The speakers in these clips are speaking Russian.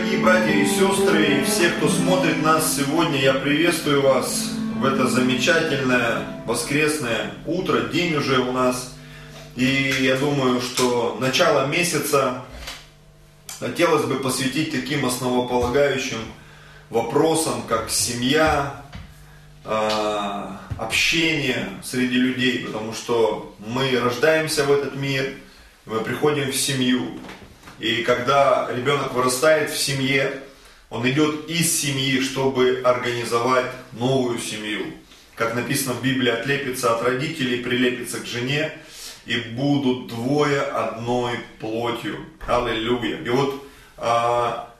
дорогие братья и сестры, и все, кто смотрит нас сегодня, я приветствую вас в это замечательное воскресное утро, день уже у нас. И я думаю, что начало месяца хотелось бы посвятить таким основополагающим вопросам, как семья, а, общение среди людей, потому что мы рождаемся в этот мир, мы приходим в семью, и когда ребенок вырастает в семье, он идет из семьи, чтобы организовать новую семью. Как написано в Библии, отлепится от родителей, прилепится к жене, и будут двое одной плотью. Аллилуйя. И вот а,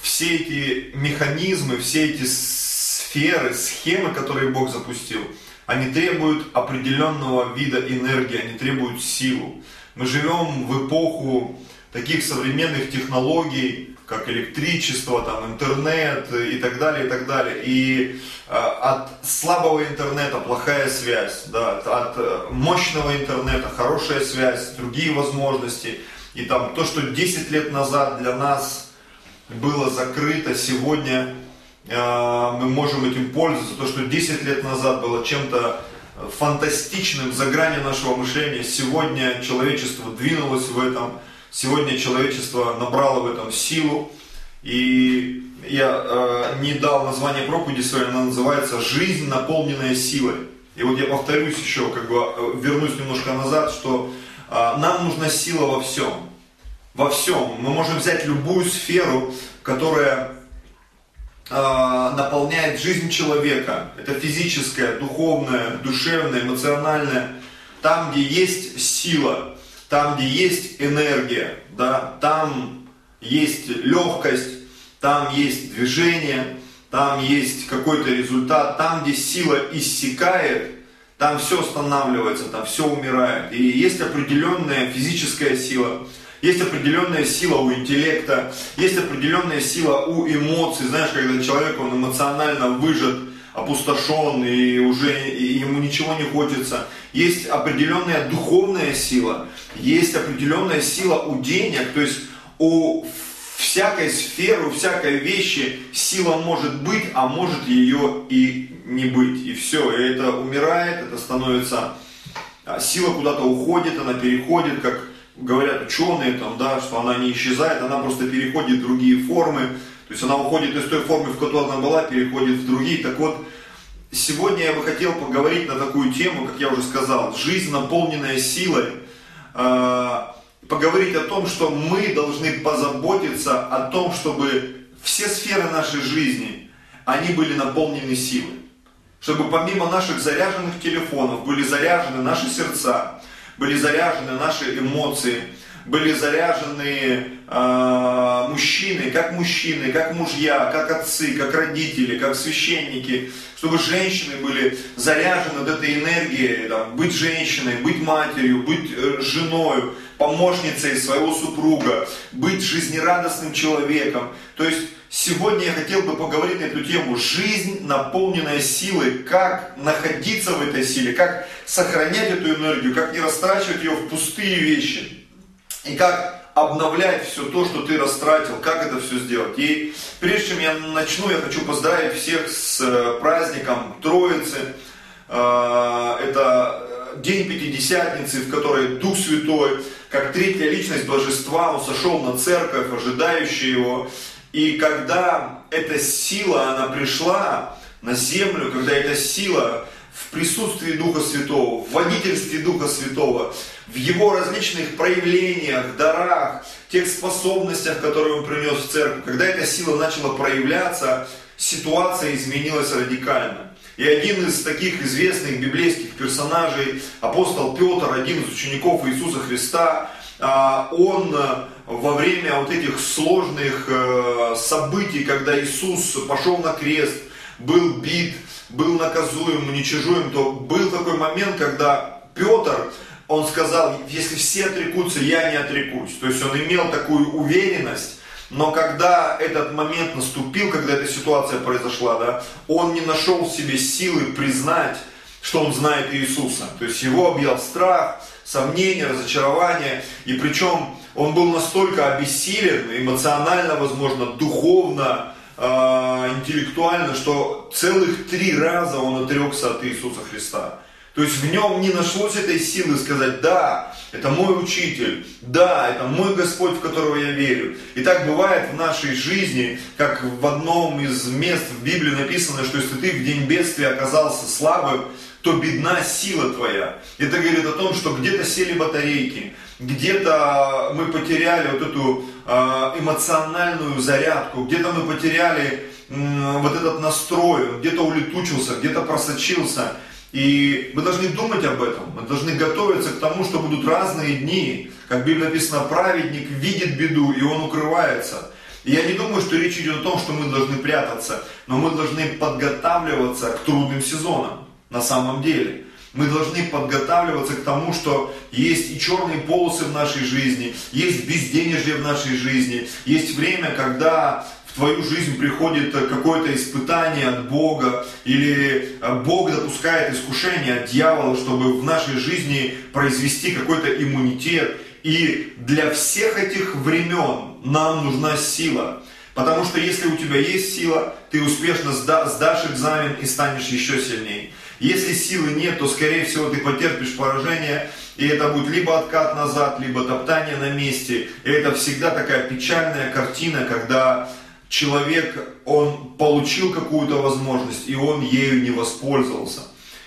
все эти механизмы, все эти сферы, схемы, которые Бог запустил, они требуют определенного вида энергии, они требуют силу. Мы живем в эпоху таких современных технологий, как электричество, там, интернет и так далее, и так далее. И э, от слабого интернета плохая связь, да, от э, мощного интернета хорошая связь, другие возможности. И там то, что 10 лет назад для нас было закрыто, сегодня э, мы можем этим пользоваться. То, что 10 лет назад было чем-то фантастичным за гранью нашего мышления, сегодня человечество двинулось в этом Сегодня человечество набрало в этом силу. И я э, не дал название проповеди своей, она называется «Жизнь, наполненная силой». И вот я повторюсь еще, как бы э, вернусь немножко назад, что э, нам нужна сила во всем. Во всем. Мы можем взять любую сферу, которая э, наполняет жизнь человека. Это физическая, духовная, душевная, эмоциональная. Там, где есть сила, там, где есть энергия, да, там есть легкость, там есть движение, там есть какой-то результат, там, где сила иссякает, там все останавливается, там все умирает. И есть определенная физическая сила, есть определенная сила у интеллекта, есть определенная сила у эмоций. Знаешь, когда человек, он эмоционально выжат, опустошен и уже ему ничего не хочется. Есть определенная духовная сила, есть определенная сила у денег, то есть у всякой сферы, у всякой вещи сила может быть, а может ее и не быть. И все, и это умирает, это становится, а, сила куда-то уходит, она переходит, как говорят ученые, там, да, что она не исчезает, она просто переходит в другие формы. То есть она уходит из той формы, в которой она была, переходит в другие. Так вот, сегодня я бы хотел поговорить на такую тему, как я уже сказал, жизнь, наполненная силой. А, поговорить о том, что мы должны позаботиться о том, чтобы все сферы нашей жизни, они были наполнены силой. Чтобы помимо наших заряженных телефонов были заряжены наши сердца, были заряжены наши эмоции, были заряжены э, мужчины, как мужчины, как мужья, как отцы, как родители, как священники, чтобы женщины были заряжены от этой энергией, там, быть женщиной, быть матерью, быть э, женой, помощницей своего супруга, быть жизнерадостным человеком. То есть сегодня я хотел бы поговорить на эту тему. Жизнь, наполненная силой, как находиться в этой силе, как сохранять эту энергию, как не растрачивать ее в пустые вещи. И как обновлять все то, что ты растратил, как это все сделать. И прежде чем я начну, я хочу поздравить всех с э, праздником Троицы. Э, это день Пятидесятницы, в которой Дух Святой, как третья личность Божества, он сошел на церковь, ожидающая его. И когда эта сила, она пришла на землю, когда эта сила в присутствии Духа Святого, в водительстве Духа Святого, в его различных проявлениях, дарах, тех способностях, которые он принес в церковь. Когда эта сила начала проявляться, ситуация изменилась радикально. И один из таких известных библейских персонажей, апостол Петр, один из учеников Иисуса Христа, а, он э, во время вот этих сложных э, событий, когда Иисус пошел на крест, был бит, был наказуем, уничижуем, то был такой момент, когда Петр, он сказал, если все отрекутся, я не отрекусь. То есть он имел такую уверенность, но когда этот момент наступил, когда эта ситуация произошла, да, он не нашел в себе силы признать, что он знает Иисуса. То есть его объял страх, сомнение, разочарование. И причем он был настолько обессилен, эмоционально, возможно, духовно, интеллектуально, что целых три раза он отрекся от Иисуса Христа. То есть в нем не нашлось этой силы сказать, да, это мой учитель, да, это мой Господь, в которого я верю. И так бывает в нашей жизни, как в одном из мест в Библии написано, что если ты в день бедствия оказался слабым, то бедна сила твоя. Это говорит о том, что где-то сели батарейки, где-то мы потеряли вот эту а, эмоциональную зарядку, где-то мы потеряли вот этот настрой, где-то улетучился, где-то просочился. И мы должны думать об этом, мы должны готовиться к тому, что будут разные дни. Как в Библии написано, праведник видит беду, и он укрывается. И я не думаю, что речь идет о том, что мы должны прятаться, но мы должны подготавливаться к трудным сезонам на самом деле. Мы должны подготавливаться к тому, что есть и черные полосы в нашей жизни, есть безденежье в нашей жизни, есть время, когда в твою жизнь приходит какое-то испытание от Бога, или Бог допускает искушение от дьявола, чтобы в нашей жизни произвести какой-то иммунитет. И для всех этих времен нам нужна сила. Потому что если у тебя есть сила, ты успешно сдашь экзамен и станешь еще сильнее. Если силы нет, то, скорее всего, ты потерпишь поражение, и это будет либо откат назад, либо топтание на месте. И это всегда такая печальная картина, когда человек, он получил какую-то возможность, и он ею не воспользовался.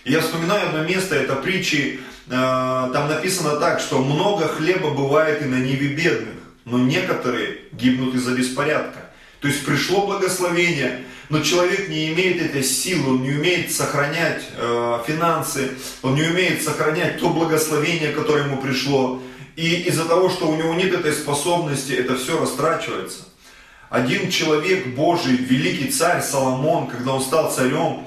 Я вспоминаю одно место, это притчи, э, там написано так, что много хлеба бывает и на ниве бедных, но некоторые гибнут из-за беспорядка. То есть пришло благословение, но человек не имеет этой силы, он не умеет сохранять э, финансы, он не умеет сохранять то благословение, которое ему пришло. И из-за того, что у него нет этой способности, это все растрачивается. Один человек Божий, великий царь Соломон, когда он стал царем,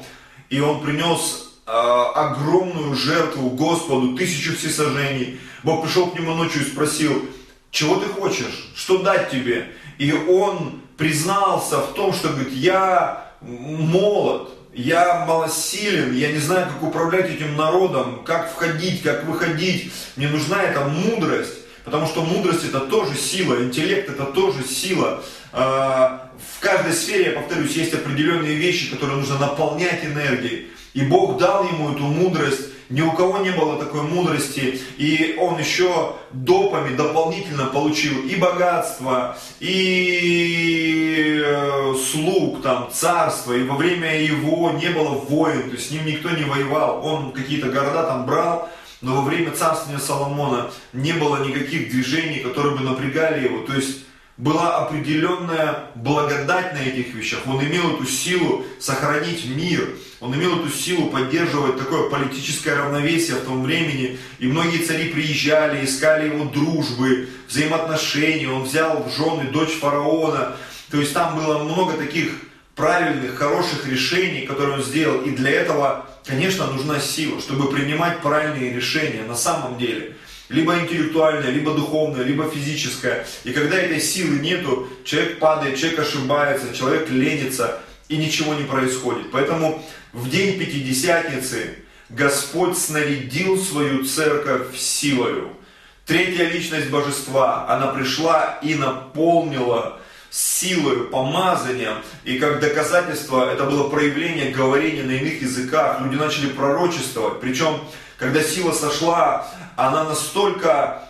и он принес э, огромную жертву Господу, тысячу всесожжений, Бог пришел к нему ночью и спросил, чего ты хочешь, что дать тебе? И он признался в том, что говорит, я молод, я малосилен, я не знаю, как управлять этим народом, как входить, как выходить. Мне нужна эта мудрость, потому что мудрость это тоже сила, интеллект это тоже сила. А, в каждой сфере, я повторюсь, есть определенные вещи, которые нужно наполнять энергией. И Бог дал ему эту мудрость, ни у кого не было такой мудрости, и он еще допами дополнительно получил и богатство, и э, слуг, там, царство, и во время его не было воин, то есть с ним никто не воевал, он какие-то города там брал, но во время царствования Соломона не было никаких движений, которые бы напрягали его, то есть была определенная благодать на этих вещах. Он имел эту силу сохранить мир. Он имел эту силу поддерживать такое политическое равновесие в том времени. И многие цари приезжали, искали его дружбы, взаимоотношений. Он взял в жены дочь фараона. То есть там было много таких правильных, хороших решений, которые он сделал. И для этого, конечно, нужна сила, чтобы принимать правильные решения на самом деле либо интеллектуальная, либо духовная, либо физическая. И когда этой силы нету, человек падает, человек ошибается, человек ленится, и ничего не происходит. Поэтому в день Пятидесятницы Господь снарядил свою церковь силою. Третья личность божества, она пришла и наполнила силой, помазанием, и как доказательство это было проявление говорения на иных языках. Люди начали пророчествовать, причем когда сила сошла, она настолько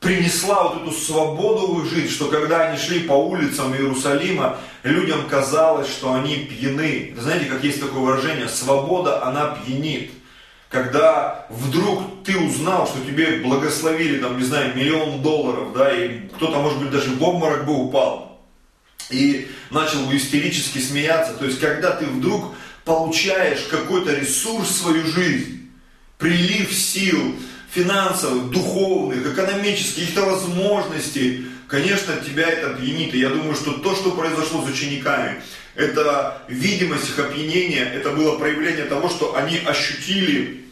принесла вот эту свободу в их жизнь, что когда они шли по улицам Иерусалима, людям казалось, что они пьяны. Знаете, как есть такое выражение, свобода, она пьянит. Когда вдруг ты узнал, что тебе благословили, там, не знаю, миллион долларов, да, и кто-то, может быть, даже в обморок бы упал, и начал бы истерически смеяться. То есть, когда ты вдруг получаешь какой-то ресурс в свою жизнь, прилив сил финансовых, духовных, экономических, каких-то возможностей, конечно, тебя это опьянит. И я думаю, что то, что произошло с учениками, это видимость их опьянения, это было проявление того, что они ощутили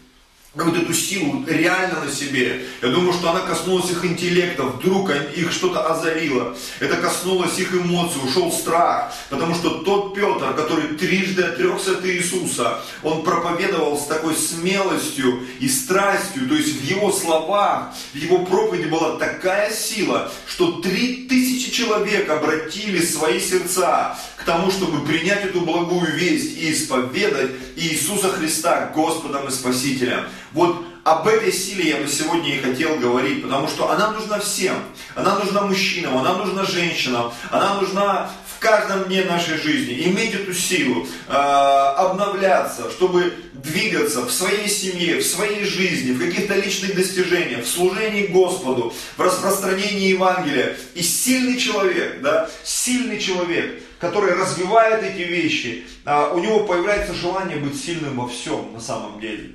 вот эту силу реально на себе. Я думаю, что она коснулась их интеллекта, вдруг их что-то озарило. Это коснулось их эмоций, ушел страх. Потому что тот Петр, который трижды отрекся от Иисуса, он проповедовал с такой смелостью и страстью. То есть в его словах, в его проповеди была такая сила, что три тысячи человек обратили свои сердца к тому, чтобы принять эту благую весть и исповедать Иисуса Христа Господом и Спасителем. Вот об этой силе я бы сегодня и хотел говорить, потому что она нужна всем. Она нужна мужчинам, она нужна женщинам, она нужна в каждом дне нашей жизни. Иметь эту силу, э, обновляться, чтобы двигаться в своей семье, в своей жизни, в каких-то личных достижениях, в служении Господу, в распространении Евангелия. И сильный человек, да, сильный человек, который развивает эти вещи, э, у него появляется желание быть сильным во всем на самом деле.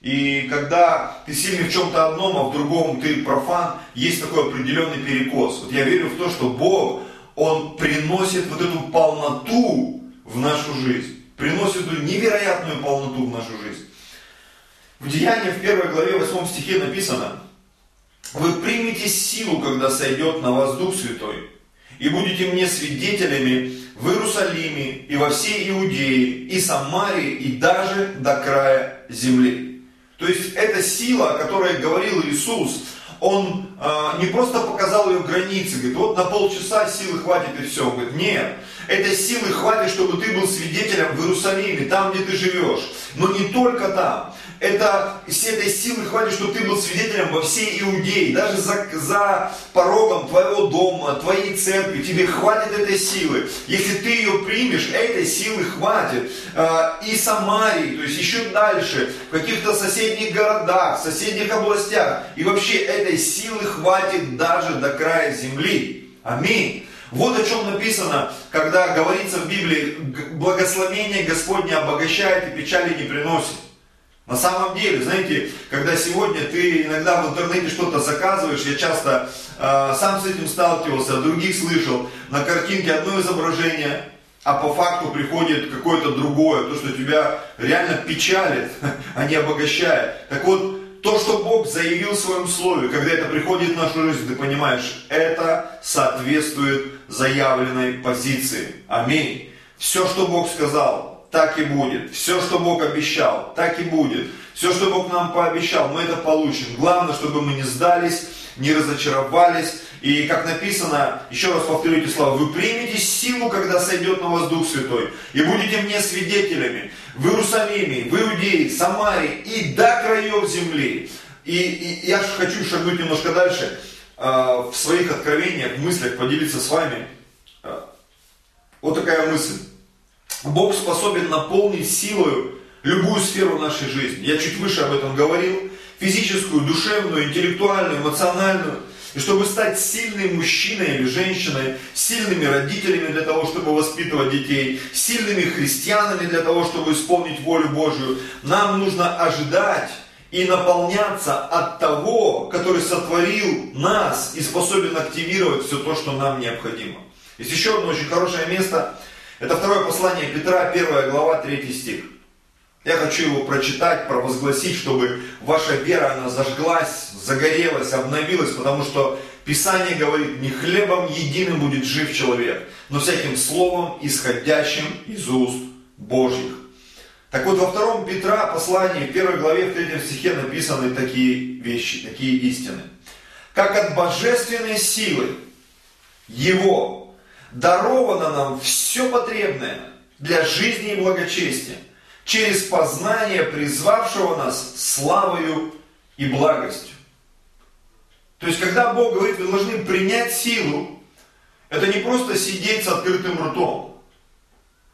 И когда ты сильный в чем-то одном, а в другом ты профан, есть такой определенный перекос. Вот я верю в то, что Бог, Он приносит вот эту полноту в нашу жизнь. Приносит эту невероятную полноту в нашу жизнь. В Деянии в первой главе 8 стихе написано, «Вы примете силу, когда сойдет на вас Дух Святой, и будете мне свидетелями в Иерусалиме и во всей Иудее, и Самарии, и даже до края земли». То есть эта сила, о которой говорил Иисус, он э, не просто показал ее границы, говорит, вот на полчаса силы хватит и все. Он говорит, нет, этой силы хватит, чтобы ты был свидетелем в Иерусалиме, там, где ты живешь. Но не только там это, с этой силы хватит, чтобы ты был свидетелем во всей Иудее, даже за, за порогом твоего дома, твоей церкви, тебе хватит этой силы. Если ты ее примешь, этой силы хватит. А, и Самарии, то есть еще дальше, в каких-то соседних городах, соседних областях. И вообще этой силы хватит даже до края земли. Аминь. Вот о чем написано, когда говорится в Библии, благословение Господне обогащает и печали не приносит. На самом деле, знаете, когда сегодня ты иногда в интернете что-то заказываешь, я часто э, сам с этим сталкивался, других слышал, на картинке одно изображение, а по факту приходит какое-то другое, то, что тебя реально печалит, а не обогащает. Так вот, то, что Бог заявил в своем слове, когда это приходит в нашу жизнь, ты понимаешь, это соответствует заявленной позиции. Аминь. Все, что Бог сказал, так и будет. Все, что Бог обещал, так и будет. Все, что Бог нам пообещал, мы это получим. Главное, чтобы мы не сдались, не разочаровались. И как написано, еще раз повторю эти слова, вы примете силу, когда сойдет на вас Дух Святой, и будете мне свидетелями в Иерусалиме, в Иудее, Самарии и до краев земли. И, и я хочу шагнуть немножко дальше, э, в своих откровениях, в мыслях поделиться с вами. Э, вот такая мысль. Бог способен наполнить силой любую сферу нашей жизни. Я чуть выше об этом говорил. Физическую, душевную, интеллектуальную, эмоциональную. И чтобы стать сильным мужчиной или женщиной, сильными родителями для того, чтобы воспитывать детей, сильными христианами для того, чтобы исполнить волю Божию, нам нужно ожидать и наполняться от того, который сотворил нас и способен активировать все то, что нам необходимо. Есть еще одно очень хорошее место – это второе послание Петра, первая глава, третий стих. Я хочу его прочитать, провозгласить, чтобы ваша вера, она зажглась, загорелась, обновилась, потому что Писание говорит, не хлебом единым будет жив человек, но всяким словом, исходящим из уст Божьих. Так вот, во втором Петра послании, в первой главе, в третьем стихе написаны такие вещи, такие истины. Как от божественной силы Его даровано нам все потребное для жизни и благочестия через познание призвавшего нас славою и благостью. То есть, когда Бог говорит, вы должны принять силу, это не просто сидеть с открытым ртом.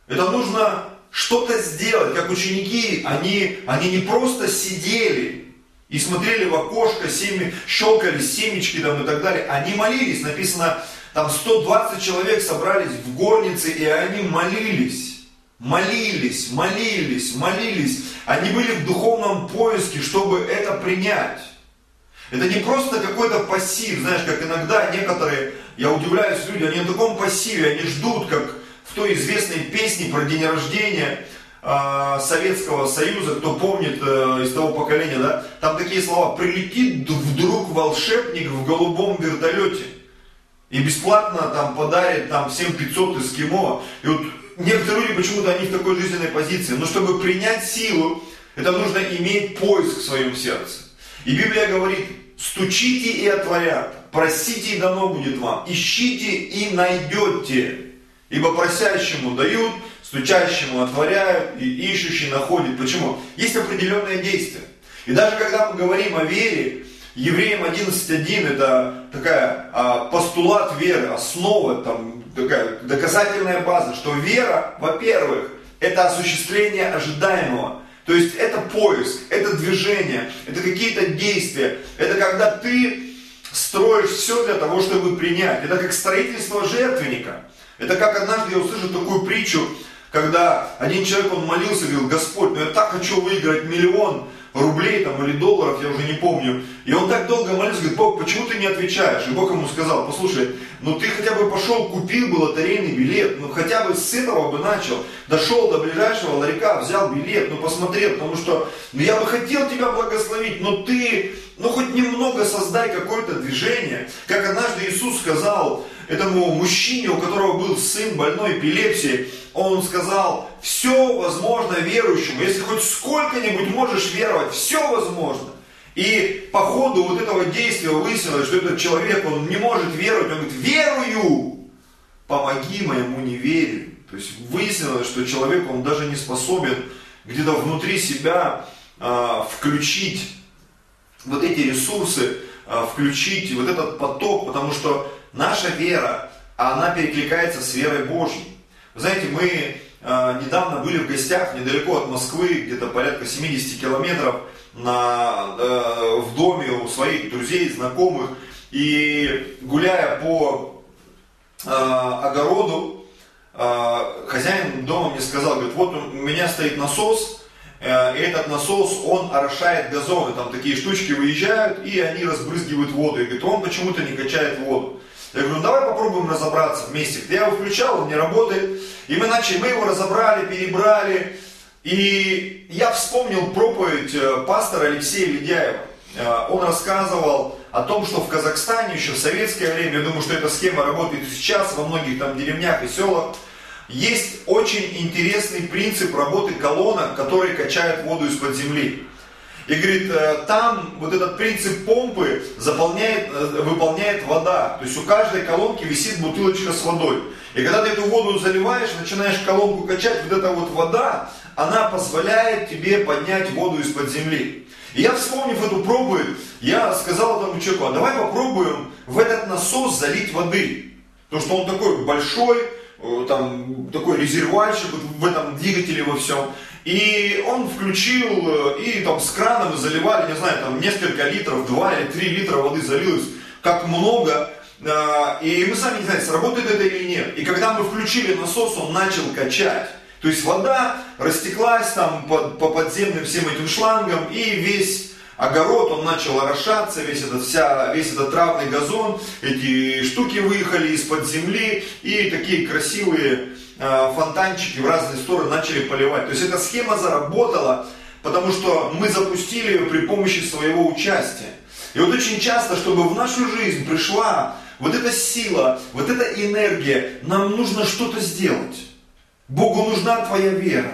Это нужно что-то сделать, как ученики, они, они не просто сидели и смотрели в окошко, семи, щелкали семечки там и так далее, они молились, написано, там 120 человек собрались в горнице, и они молились. Молились, молились, молились. Они были в духовном поиске, чтобы это принять. Это не просто какой-то пассив, знаешь, как иногда некоторые, я удивляюсь, люди, они на таком пассиве, они ждут, как в той известной песне про день рождения, э, Советского Союза, кто помнит э, из того поколения, да, там такие слова, прилетит вдруг волшебник в голубом вертолете и бесплатно там подарит там всем 500 эскимо. И вот некоторые люди почему-то они в такой жизненной позиции, но чтобы принять силу, это нужно иметь поиск в своем сердце. И Библия говорит, стучите и отворят, просите и дано будет вам, ищите и найдете. Ибо просящему дают, стучащему отворяют, и ищущий находит. Почему? Есть определенное действие. И даже когда мы говорим о вере, Евреям 11.1 это такая а, постулат веры, основа, там, такая доказательная база, что вера, во-первых, это осуществление ожидаемого. То есть это поиск, это движение, это какие-то действия. Это когда ты строишь все для того, чтобы принять. Это как строительство жертвенника. Это как однажды я услышал такую притчу, когда один человек, он молился, говорил, Господь, ну я так хочу выиграть миллион рублей там, или долларов, я уже не помню. И он так долго молился, говорит, Бог, почему ты не отвечаешь? И Бог ему сказал, послушай, ну ты хотя бы пошел, купил бы лотерейный билет, ну хотя бы с этого бы начал. Дошел до ближайшего ларька, взял билет, ну посмотрел, потому что ну, я бы хотел тебя благословить, но ты, ну хоть немного создай какое-то движение. Как однажды Иисус сказал, этому мужчине, у которого был сын больной эпилепсией, он сказал, все возможно верующему, если хоть сколько-нибудь можешь веровать, все возможно. И по ходу вот этого действия выяснилось, что этот человек, он не может веровать, он говорит, верую, помоги моему неверию. То есть выяснилось, что человек, он даже не способен где-то внутри себя э, включить вот эти ресурсы, э, включить вот этот поток, потому что наша вера, она перекликается с верой Божьей. Вы знаете, мы э, недавно были в гостях недалеко от Москвы, где-то порядка 70 километров, на, э, в доме у своих друзей, знакомых. И гуляя по э, огороду, хозяин дома мне сказал, говорит, вот у меня стоит насос, и этот насос, он орошает газоны, там такие штучки выезжают, и они разбрызгивают воду. И говорит, он почему-то не качает воду. Я говорю, ну давай попробуем разобраться вместе. Я его включал, он не работает. И мы начали, мы его разобрали, перебрали. И я вспомнил проповедь э, пастора Алексея Ледяева. Э, он рассказывал о том, что в Казахстане еще в советское время, я думаю, что эта схема работает и сейчас во многих там деревнях и селах, есть очень интересный принцип работы колонок, которые качают воду из-под земли. И говорит, э, там вот этот принцип помпы заполняет, э, выполняет вода. То есть у каждой колонки висит бутылочка с водой. И когда ты эту воду заливаешь, начинаешь колонку качать, вот эта вот вода, она позволяет тебе поднять воду из-под земли. И я, вспомнив эту проповедь, я сказал этому человеку, а давай попробуем в этот насос залить воды. Потому что он такой большой, э, там такой резервуарчик в этом двигателе во всем. И он включил, э, и там с крана заливали, не знаю, там несколько литров, 2 или 3 литра воды залилось, как много. Э, и мы сами не знаем, сработает это или нет. И когда мы включили насос, он начал качать. То есть вода растеклась там по, по подземным всем этим шлангам, и весь огород, он начал орошаться, весь этот, вся, весь этот травный газон, эти штуки выехали из-под земли, и такие красивые фонтанчики в разные стороны начали поливать. То есть эта схема заработала, потому что мы запустили ее при помощи своего участия. И вот очень часто, чтобы в нашу жизнь пришла вот эта сила, вот эта энергия, нам нужно что-то сделать. Богу нужна твоя вера.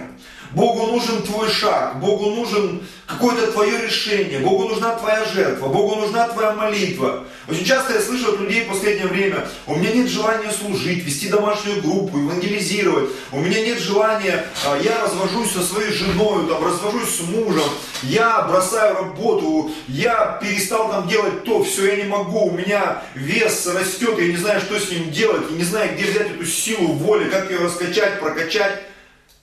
Богу нужен твой шаг, Богу нужен какое-то твое решение, Богу нужна твоя жертва, Богу нужна твоя молитва. Очень часто я слышу от людей в последнее время, у меня нет желания служить, вести домашнюю группу, евангелизировать, у меня нет желания, а, я развожусь со своей женой, там, развожусь с мужем, я бросаю работу, я перестал там делать то, все, я не могу, у меня вес растет, я не знаю, что с ним делать, я не знаю, где взять эту силу воли, как ее раскачать, прокачать.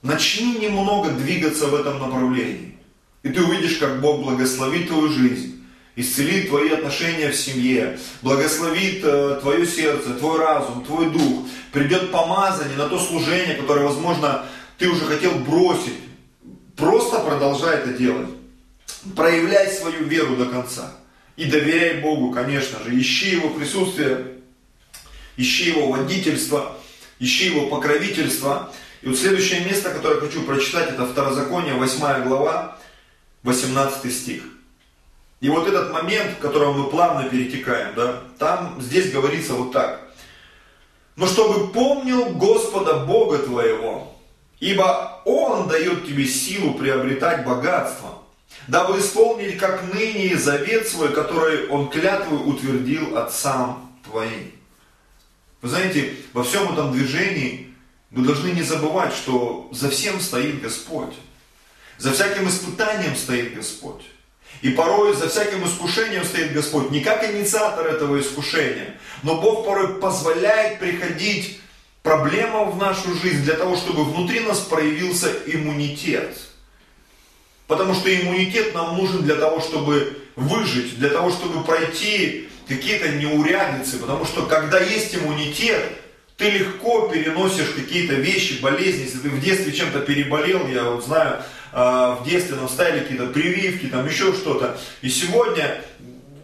Начни немного двигаться в этом направлении. И ты увидишь, как Бог благословит твою жизнь, исцелит твои отношения в семье, благословит э, твое сердце, твой разум, твой дух. Придет помазание на то служение, которое, возможно, ты уже хотел бросить. Просто продолжай это делать. Проявляй свою веру до конца. И доверяй Богу, конечно же. Ищи Его присутствие, ищи Его водительство, ищи Его покровительство. И вот следующее место, которое хочу прочитать, это Второзаконие, 8 глава, 18 стих. И вот этот момент, в котором мы плавно перетекаем, да, там здесь говорится вот так. Но чтобы помнил Господа Бога твоего, ибо Он дает тебе силу приобретать богатство, дабы исполнить как ныне завет свой, который Он клятвой утвердил отцам твоим. Вы знаете, во всем этом движении мы должны не забывать, что за всем стоит Господь. За всяким испытанием стоит Господь. И порой за всяким искушением стоит Господь, не как инициатор этого искушения, но Бог порой позволяет приходить проблемам в нашу жизнь для того, чтобы внутри нас проявился иммунитет. Потому что иммунитет нам нужен для того, чтобы выжить, для того, чтобы пройти какие-то неурядицы. Потому что когда есть иммунитет, ты легко переносишь какие-то вещи, болезни, если ты в детстве чем-то переболел, я вот знаю, а, в детстве нам ставили какие-то прививки, там еще что-то. И сегодня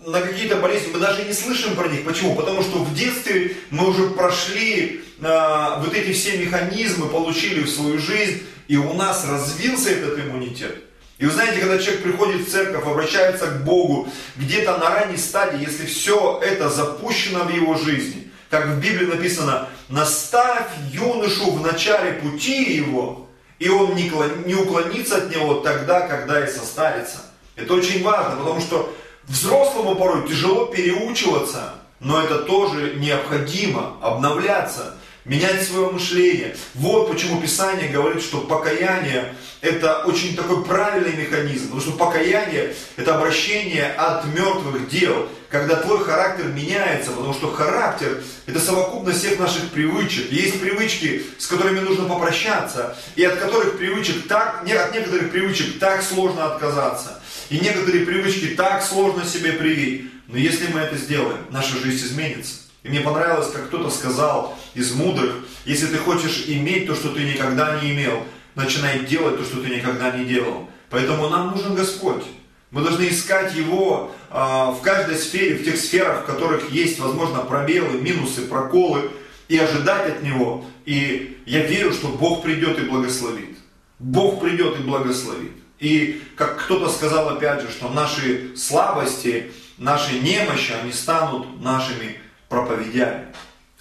на какие-то болезни мы даже не слышим про них. Почему? Потому что в детстве мы уже прошли э, вот эти все механизмы, получили в свою жизнь, и у нас развился этот иммунитет. И вы знаете, когда человек приходит в церковь, обращается к Богу, где-то на ранней стадии, если все это запущено в его жизни, как в Библии написано, наставь юношу в начале пути его, и он не уклонится от него тогда, когда и состарится. Это очень важно, потому что взрослому порой тяжело переучиваться, но это тоже необходимо, обновляться менять свое мышление. Вот почему Писание говорит, что покаяние это очень такой правильный механизм, потому что покаяние это обращение от мертвых дел, когда твой характер меняется, потому что характер это совокупность всех наших привычек. Есть привычки, с которыми нужно попрощаться, и от которых привычек так, от некоторых привычек так сложно отказаться, и некоторые привычки так сложно себе привить. Но если мы это сделаем, наша жизнь изменится. И мне понравилось, как кто-то сказал из мудрых, если ты хочешь иметь то, что ты никогда не имел, начинай делать то, что ты никогда не делал. Поэтому нам нужен Господь. Мы должны искать Его э, в каждой сфере, в тех сферах, в которых есть, возможно, пробелы, минусы, проколы, и ожидать от Него. И я верю, что Бог придет и благословит. Бог придет и благословит. И как кто-то сказал опять же, что наши слабости, наши немощи, они станут нашими проповедями.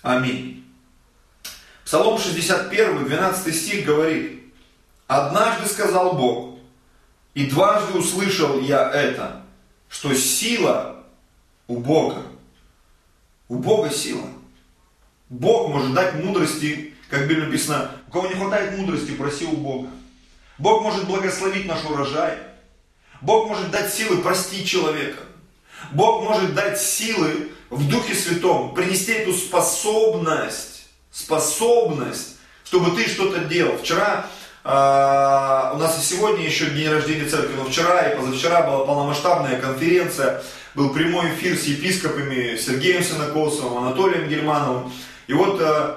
Аминь. Псалом 61, 12 стих говорит, «Однажды сказал Бог, и дважды услышал я это, что сила у Бога». У Бога сила. Бог может дать мудрости, как бы написано, у кого не хватает мудрости, проси у Бога. Бог может благословить наш урожай. Бог может дать силы простить человека. Бог может дать силы в Духе Святом, принести эту способность, способность, чтобы ты что-то делал. Вчера Uh, у нас и сегодня еще день рождения церкви, но вчера и позавчера была полномасштабная конференция, был прямой эфир с епископами Сергеем Синокосовым, Анатолием Германовым. И вот uh,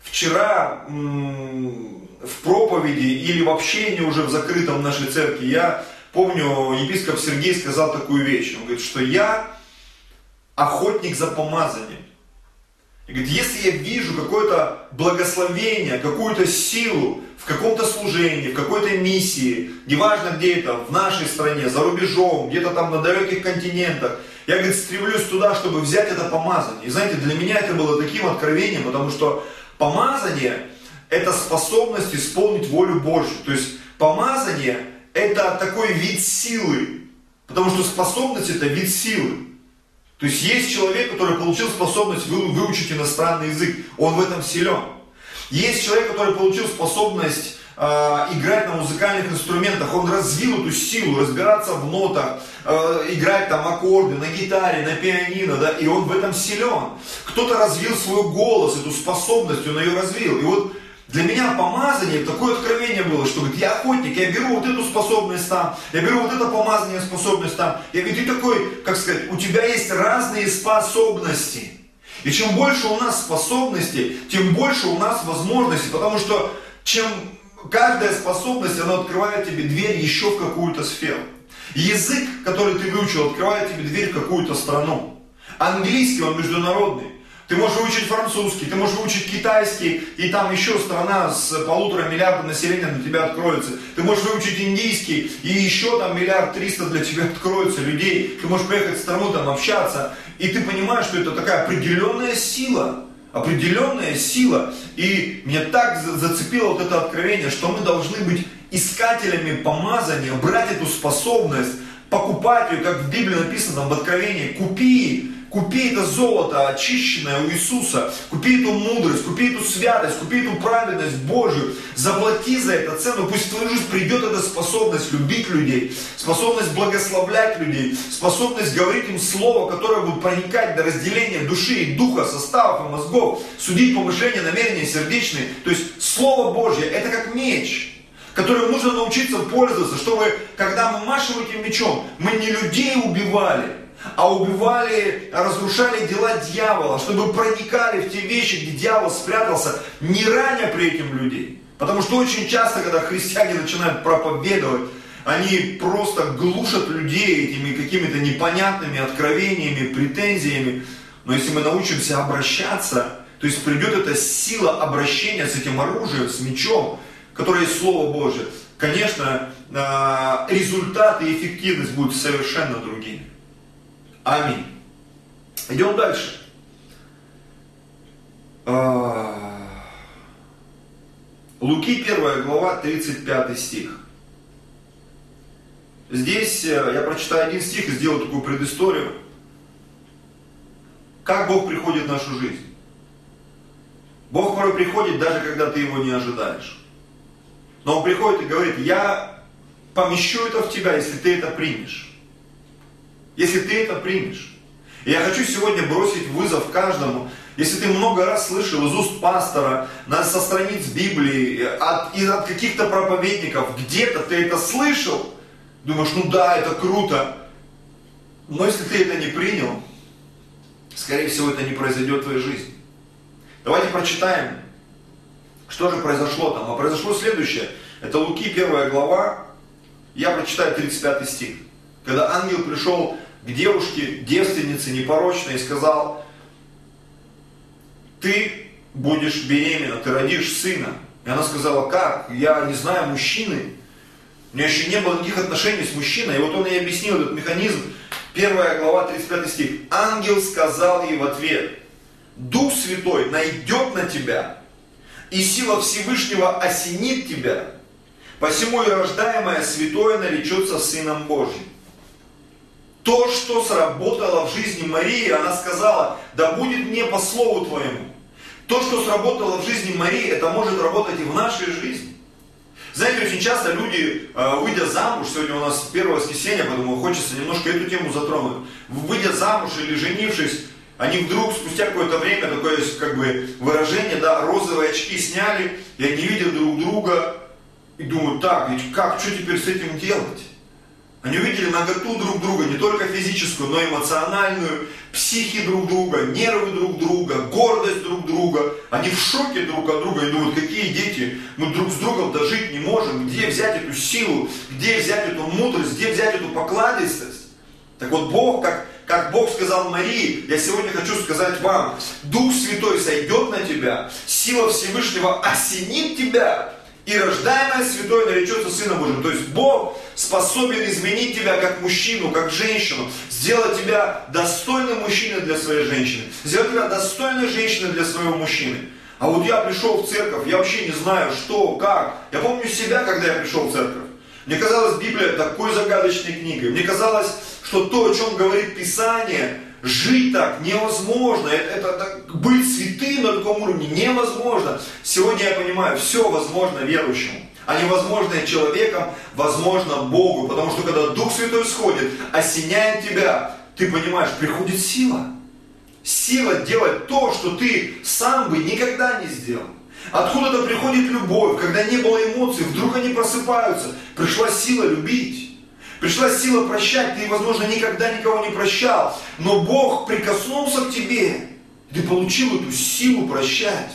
вчера в проповеди или в общении уже в закрытом нашей церкви я помню, епископ Сергей сказал такую вещь. Он говорит, что я охотник за помазанием. И говорит, если я вижу какое-то благословение, какую-то силу в каком-то служении, в какой-то миссии, неважно где это, в нашей стране, за рубежом, где-то там на далеких континентах, я, говорит, стремлюсь туда, чтобы взять это помазание. И знаете, для меня это было таким откровением, потому что помазание – это способность исполнить волю Божью. То есть помазание – это такой вид силы, потому что способность – это вид силы. То есть есть человек, который получил способность выучить иностранный язык, он в этом силен. Есть человек, который получил способность э, играть на музыкальных инструментах, он развил эту силу, разбираться в нотах, э, играть там аккорды на гитаре, на пианино, да, и он в этом силен. Кто-то развил свой голос, эту способность, он ее развил. И вот для меня помазание, такое откровение было, что говорит, я охотник, я беру вот эту способность там, я беру вот это помазание, способность там. Я говорю, ты такой, как сказать, у тебя есть разные способности. И чем больше у нас способностей, тем больше у нас возможностей, потому что чем каждая способность, она открывает тебе дверь еще в какую-то сферу. Язык, который ты выучил, открывает тебе дверь в какую-то страну. Английский, он международный. Ты можешь выучить французский, ты можешь выучить китайский, и там еще страна с полутора миллиардом населения для тебя откроется. Ты можешь выучить индийский, и еще там миллиард триста для тебя откроется людей. Ты можешь приехать в страну, там общаться, и ты понимаешь, что это такая определенная сила. Определенная сила. И меня так зацепило вот это откровение, что мы должны быть искателями помазания, брать эту способность, покупать ее, как в Библии написано там в Откровении, купи Купи это золото, очищенное у Иисуса. Купи эту мудрость, купи эту святость, купи эту праведность Божию. Заплати за это цену. Пусть в твою жизнь придет эта способность любить людей, способность благословлять людей, способность говорить им слово, которое будет проникать до разделения души и духа, составов и мозгов, судить помышления, намерения сердечные. То есть Слово Божье, это как меч которым нужно научиться пользоваться, чтобы, когда мы машем этим мечом, мы не людей убивали, а убивали, разрушали дела дьявола, чтобы проникали в те вещи, где дьявол спрятался, не раня при этом людей. Потому что очень часто, когда христиане начинают проповедовать, они просто глушат людей этими какими-то непонятными откровениями, претензиями. Но если мы научимся обращаться, то есть придет эта сила обращения с этим оружием, с мечом, которое есть Слово Божие, конечно, а, результаты и эффективность будут совершенно другими. Аминь. Идем дальше. А, Луки 1 глава, 35 стих. Здесь э, я прочитаю один стих и сделаю такую предысторию. Как Бог приходит в нашу жизнь? Бог порой приходит, даже когда ты его не ожидаешь. Но Он приходит и говорит, я помещу это в тебя, если ты это примешь если ты это примешь. И я хочу сегодня бросить вызов каждому, если ты много раз слышал из уст пастора, со страниц Библии, от, от каких-то проповедников, где-то ты это слышал, думаешь, ну да, это круто, но если ты это не принял, скорее всего, это не произойдет в твоей жизни. Давайте прочитаем, что же произошло там. А произошло следующее. Это Луки, первая глава, я прочитаю 35 стих. Когда ангел пришел к девушке, девственнице непорочной, и сказал, ты будешь беременна, ты родишь сына. И она сказала, как? Я не знаю мужчины. У меня еще не было никаких отношений с мужчиной. И вот он ей объяснил этот механизм. Первая глава, 35 стих. Ангел сказал ей в ответ, Дух Святой найдет на тебя, и сила Всевышнего осенит тебя, посему и рождаемое святое наречется Сыном Божьим то, что сработало в жизни Марии, она сказала, да будет мне по слову твоему. То, что сработало в жизни Марии, это может работать и в нашей жизни. Знаете, очень часто люди, э, выйдя замуж, сегодня у нас первое воскресенье, поэтому хочется немножко эту тему затронуть, выйдя замуж или женившись, они вдруг спустя какое-то время, такое как бы выражение, да, розовые очки сняли, и они видят друг друга и думают, так, ведь как, что теперь с этим делать? Они увидели наготу друг друга, не только физическую, но и эмоциональную, психи друг друга, нервы друг друга, гордость друг друга. Они в шоке друг от друга и думают, какие дети, мы друг с другом дожить не можем, где взять эту силу, где взять эту мудрость, где взять эту покладистость. Так вот Бог, как, как Бог сказал Марии, я сегодня хочу сказать вам, Дух Святой сойдет на тебя, сила Всевышнего осенит тебя, и рождаемое святое наречется Сыном Божьим. То есть Бог способен изменить тебя как мужчину, как женщину, сделать тебя достойным мужчиной для своей женщины, сделать тебя достойной женщиной для своего мужчины. А вот я пришел в церковь, я вообще не знаю, что, как. Я помню себя, когда я пришел в церковь. Мне казалось Библия такой загадочной книгой. Мне казалось, что то, о чем говорит Писание, Жить так невозможно. Это, это, это быть святым на таком уровне невозможно. Сегодня я понимаю, все возможно верующему. А невозможное человеком возможно Богу. Потому что когда Дух Святой сходит, осеняет тебя, ты понимаешь, приходит сила. Сила делать то, что ты сам бы никогда не сделал. Откуда-то приходит любовь, когда не было эмоций, вдруг они просыпаются. Пришла сила любить. Пришла сила прощать, ты, возможно, никогда никого не прощал, но Бог прикоснулся к тебе, ты получил эту силу прощать.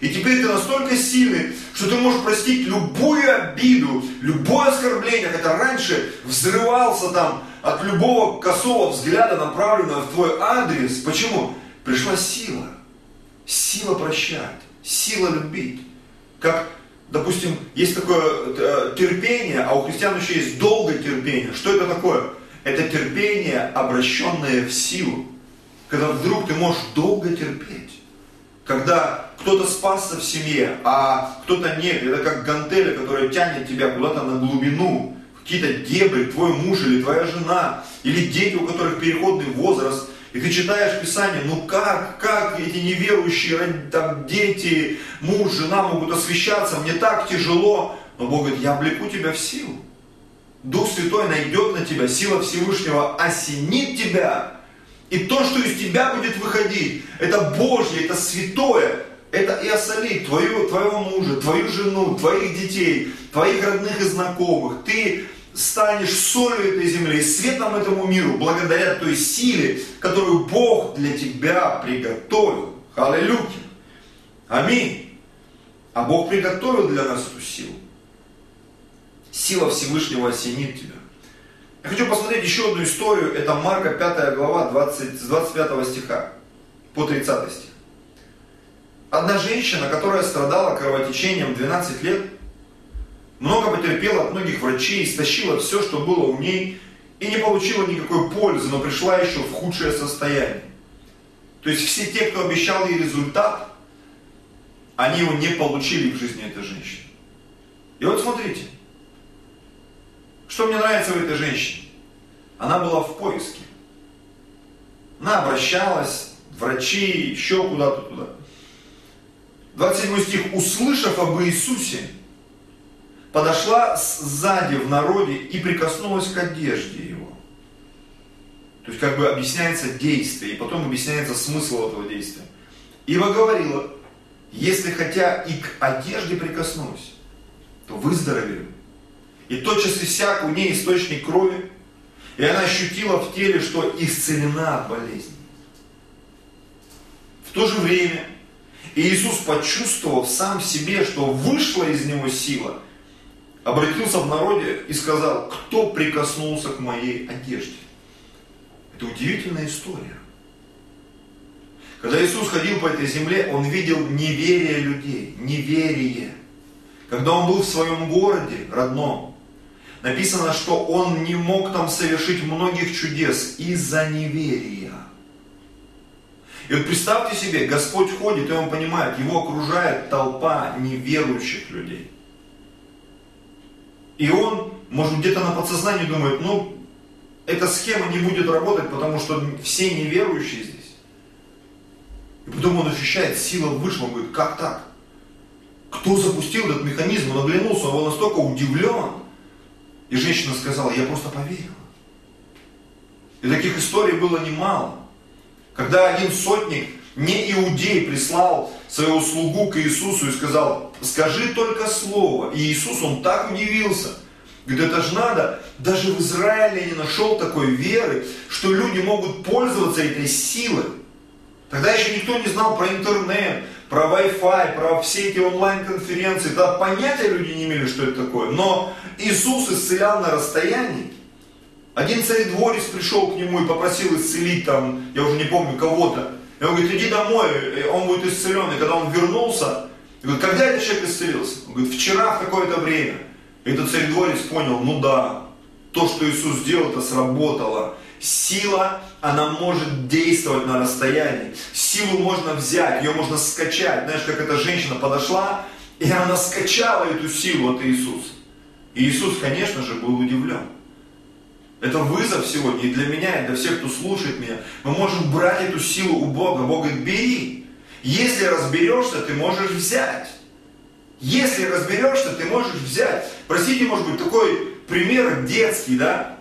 И теперь ты настолько сильный, что ты можешь простить любую обиду, любое оскорбление, хотя раньше взрывался там от любого косого взгляда, направленного в твой адрес. Почему? Пришла сила. Сила прощать, сила любить. Как, допустим, есть такое э, терпение, а у христиан еще есть долгое терпение. Что это такое? Это терпение, обращенное в силу. Когда вдруг ты можешь долго терпеть. Когда кто-то спасся в семье, а кто-то нет. Это как гантеля, которая тянет тебя куда-то на глубину, какие-то дебри, твой муж или твоя жена, или дети, у которых переходный возраст. И ты читаешь Писание, ну как, как эти неверующие там, дети, муж, жена могут освещаться, мне так тяжело. Но Бог говорит, я облеку тебя в силу. Дух Святой найдет на тебя, сила Всевышнего осенит тебя. И то, что из тебя будет выходить, это Божье, это святое, это и осолит твоего мужа, твою жену, твоих детей, твоих родных и знакомых. Ты станешь солью этой земли светом этому миру, благодаря той силе, которую Бог для тебя приготовил. Аллилуйя. Аминь. А Бог приготовил для нас эту силу. Сила Всевышнего осенит тебя. Я хочу посмотреть еще одну историю. Это Марка 5 глава 20, с 25 стиха по 30 стих. Одна женщина, которая страдала кровотечением 12 лет, много потерпела от многих врачей, истощила все, что было у ней, и не получила никакой пользы, но пришла еще в худшее состояние. То есть все те, кто обещал ей результат, они его не получили в жизни этой женщины. И вот смотрите, что мне нравится в этой женщине? Она была в поиске. Она обращалась, врачи, еще куда-то туда. 27 стих. Услышав об Иисусе, подошла сзади в народе и прикоснулась к одежде его. То есть как бы объясняется действие, и потом объясняется смысл этого действия. Ива говорила, если хотя и к одежде прикоснулась, то выздоровею. И тотчас иссяк у ней источник крови, и она ощутила в теле, что исцелена от болезни. В то же время Иисус, почувствовав сам в себе, что вышла из него сила, обратился в народе и сказал, кто прикоснулся к моей одежде. Это удивительная история. Когда Иисус ходил по этой земле, Он видел неверие людей, неверие. Когда Он был в своем городе родном, написано, что Он не мог там совершить многих чудес из-за неверия. И вот представьте себе, Господь ходит, и Он понимает, Его окружает толпа неверующих людей. И Он, может где-то на подсознании думает, ну, эта схема не будет работать, потому что все неверующие здесь. И потом он ощущает, сила вышла, он говорит, как так? Кто запустил этот механизм? Он оглянулся, он был настолько удивлен. И женщина сказала, я просто поверила. И таких историй было немало. Когда один сотник, не иудей, прислал своего слугу к Иисусу и сказал, скажи только слово. И Иисус, он так удивился. Говорит, это же надо, даже в Израиле не нашел такой веры, что люди могут пользоваться этой силой. Тогда еще никто не знал про интернет, про Wi-Fi, про все эти онлайн-конференции. Тогда понятия люди не имели, что это такое. Но Иисус исцелял на расстоянии. Один царедворец пришел к нему и попросил исцелить там, я уже не помню, кого-то. И он говорит, иди домой, он будет исцелен. И когда он вернулся, говорит, когда этот человек исцелился? Он говорит, вчера в какое-то время. И этот царедворец понял, ну да, то, что Иисус сделал, это сработало. Сила, она может действовать на расстоянии. Силу можно взять, ее можно скачать. Знаешь, как эта женщина подошла, и она скачала эту силу от Иисуса. И Иисус, конечно же, был удивлен. Это вызов сегодня и для меня, и для всех, кто слушает меня. Мы можем брать эту силу у Бога. Бог говорит, бери. Если разберешься, ты можешь взять. Если разберешься, ты можешь взять. Простите, может быть, такой пример детский, да?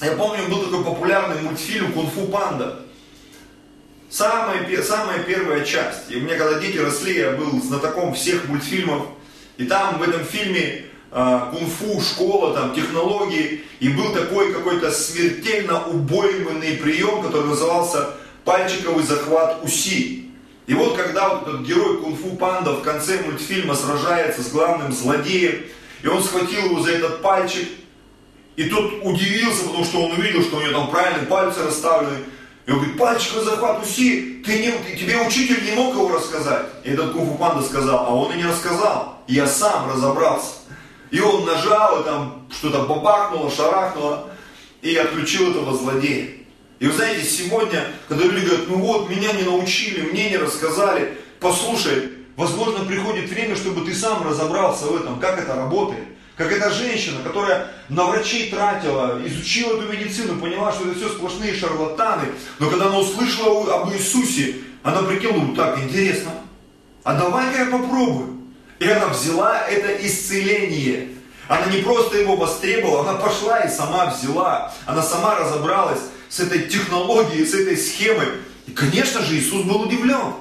Я помню, был такой популярный мультфильм «Кунг-фу панда». Самая, самая первая часть. И меня, когда дети росли, я был знатоком всех мультфильмов. И там в этом фильме кунг-фу, школа, там, технологии. И был такой какой-то смертельно убойный прием, который назывался пальчиковый захват УСИ. И вот когда вот этот герой кунг-фу панда в конце мультфильма сражается с главным злодеем, и он схватил его за этот пальчик, и тот удивился, потому что он увидел, что у него там правильные пальцы расставлены. И он говорит, пальчиковый захват уси, ты не, тебе учитель не мог его рассказать. И этот кунг панда сказал, а он и не рассказал. Я сам разобрался. И он нажал, и там что-то бабахнуло, шарахнуло, и отключил этого злодея. И вы знаете, сегодня, когда люди говорят, ну вот, меня не научили, мне не рассказали, послушай, возможно, приходит время, чтобы ты сам разобрался в этом, как это работает. Как эта женщина, которая на врачей тратила, изучила эту медицину, поняла, что это все сплошные шарлатаны. Но когда она услышала об Иисусе, она прикинула, «Ну так, интересно, а давай-ка я попробую. И она взяла это исцеление. Она не просто его востребовала, она пошла и сама взяла. Она сама разобралась с этой технологией, с этой схемой. И, конечно же, Иисус был удивлен.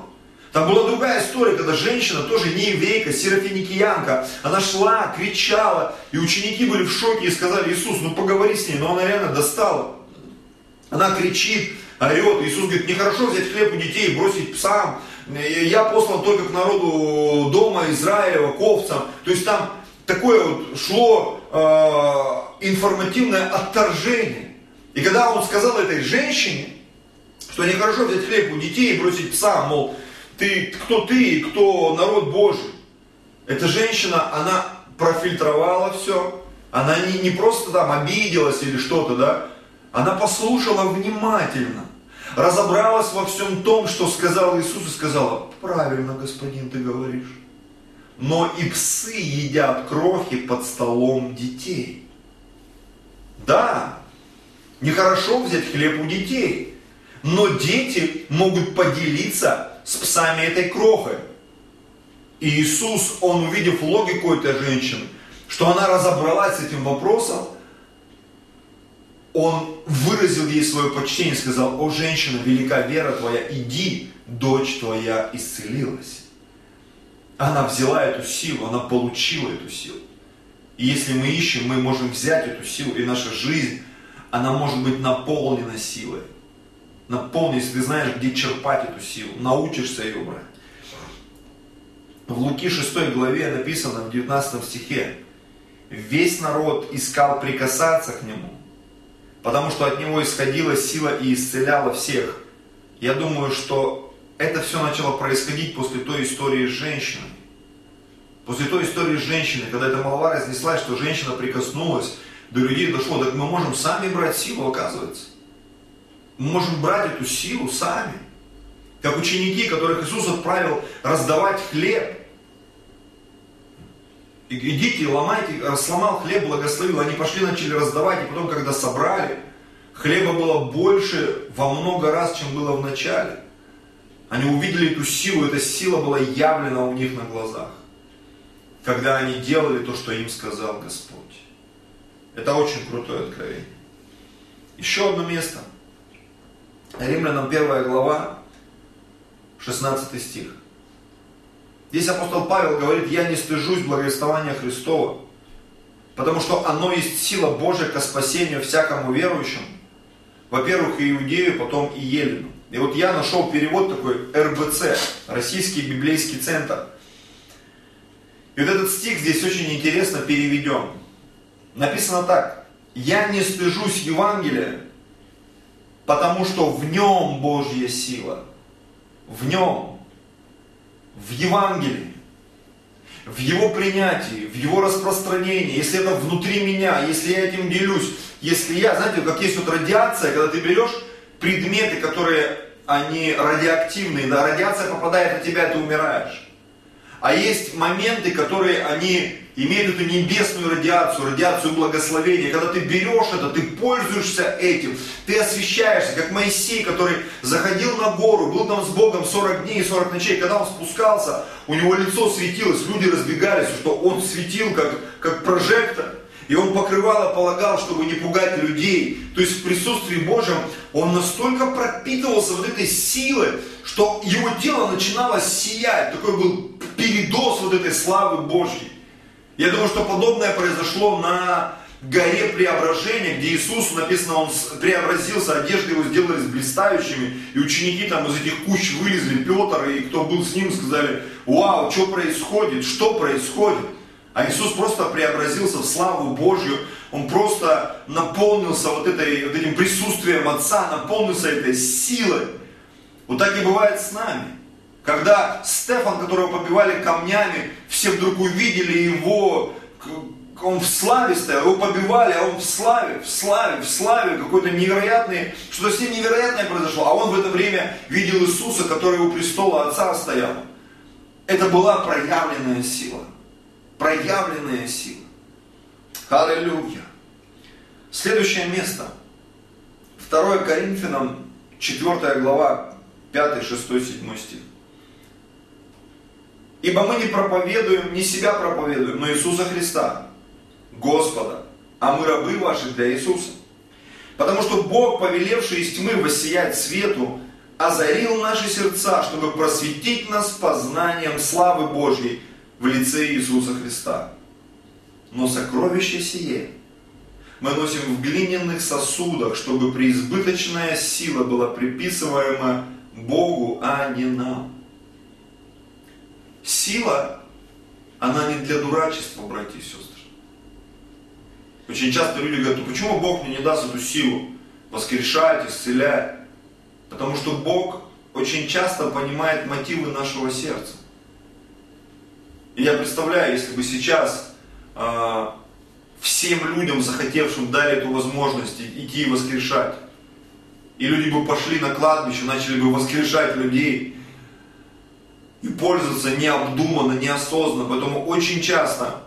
Там была другая история, когда женщина, тоже не еврейка, серафиникиянка, она шла, кричала, и ученики были в шоке и сказали, Иисус, ну поговори с ней, но она реально достала. Она кричит, орет, Иисус говорит, нехорошо взять хлеб у детей и бросить псам, я послан только к народу дома Израилева, к овцам. То есть там такое вот шло э, информативное отторжение. И когда он сказал этой женщине, что нехорошо взять хлеб у детей и бросить пса, мол, ты, кто ты и кто народ Божий. Эта женщина, она профильтровала все. Она не, не просто там обиделась или что-то, да. Она послушала внимательно. Разобралась во всем том, что сказал Иисус и сказала, правильно, господин, ты говоришь. Но и псы едят крохи под столом детей. Да, нехорошо взять хлеб у детей, но дети могут поделиться с псами этой крохой. И Иисус, он увидев логику этой женщины, что она разобралась с этим вопросом, он выразил ей свое почтение и сказал, о женщина, велика вера твоя, иди, дочь твоя исцелилась. Она взяла эту силу, она получила эту силу. И если мы ищем, мы можем взять эту силу, и наша жизнь, она может быть наполнена силой. Наполнена, если ты знаешь, где черпать эту силу, научишься ее брать. В Луки 6 главе написано в 19 стихе, весь народ искал прикасаться к нему, потому что от него исходила сила и исцеляла всех. Я думаю, что это все начало происходить после той истории с женщиной. После той истории с женщиной, когда эта молва разнеслась, что женщина прикоснулась, до людей дошло, так мы можем сами брать силу, оказывается. Мы можем брать эту силу сами. Как ученики, которых Иисус отправил раздавать хлеб. Идите, ломайте, сломал хлеб, благословил. Они пошли, начали раздавать, и потом, когда собрали, хлеба было больше во много раз, чем было в начале. Они увидели эту силу, эта сила была явлена у них на глазах, когда они делали то, что им сказал Господь. Это очень крутое откровение. Еще одно место. Римлянам 1 глава, 16 стих. Здесь апостол Павел говорит, я не стыжусь благовествования Христова, потому что оно есть сила Божия ко спасению всякому верующему, во-первых, и иудею, потом и елену. И вот я нашел перевод такой РБЦ, Российский библейский центр. И вот этот стих здесь очень интересно переведен. Написано так. Я не стыжусь Евангелия, потому что в нем Божья сила. В нем в Евангелии, в его принятии, в его распространении, если это внутри меня, если я этим делюсь, если я, знаете, как есть вот радиация, когда ты берешь предметы, которые, они радиоактивные, да, радиация попадает на тебя, ты умираешь. А есть моменты, которые они имеют эту небесную радиацию, радиацию благословения. Когда ты берешь это, ты пользуешься этим, ты освещаешься, как Моисей, который заходил на гору, был там с Богом 40 дней и 40 ночей. Когда он спускался, у него лицо светилось, люди разбегались, что он светил как, как прожектор. И он покрывало полагал, чтобы не пугать людей. То есть в присутствии Божьем он настолько пропитывался вот этой силой, что его тело начинало сиять. Такой был передоз вот этой славы Божьей. Я думаю, что подобное произошло на горе преображения, где Иисус, написано, он преобразился, одежды его сделались блистающими, и ученики там из этих куч вылезли, Петр и кто был с ним, сказали, вау, что происходит, что происходит? А Иисус просто преобразился в славу Божью, Он просто наполнился вот, этой, вот этим присутствием Отца, наполнился этой силой. Вот так и бывает с нами. Когда Стефан, которого побивали камнями, все вдруг увидели его, он в славе стоял, его побивали, а он в славе, в славе, в славе, какой-то невероятный, что-то с ним невероятное произошло, а он в это время видел Иисуса, который у престола Отца стоял. Это была проявленная сила. Проявленная сила. Аллилуйя. Следующее место. 2 Коринфянам, 4 глава, 5, 6, 7 стих. Ибо мы не проповедуем, не себя проповедуем, но Иисуса Христа, Господа, а мы рабы ваши для Иисуса. Потому что Бог, повелевший из тьмы воссиять свету, озарил наши сердца, чтобы просветить нас познанием славы Божьей в лице Иисуса Христа. Но сокровище сие мы носим в глиняных сосудах, чтобы преизбыточная сила была приписываема Богу, а не нам. Сила, она не для дурачества, братья и сестры. Очень часто люди говорят, ну почему Бог мне не даст эту силу воскрешать, исцелять? Потому что Бог очень часто понимает мотивы нашего сердца. И я представляю, если бы сейчас э, всем людям, захотевшим, дали эту возможность идти и воскрешать, и люди бы пошли на кладбище, начали бы воскрешать людей, и пользоваться необдуманно, неосознанно. Поэтому очень часто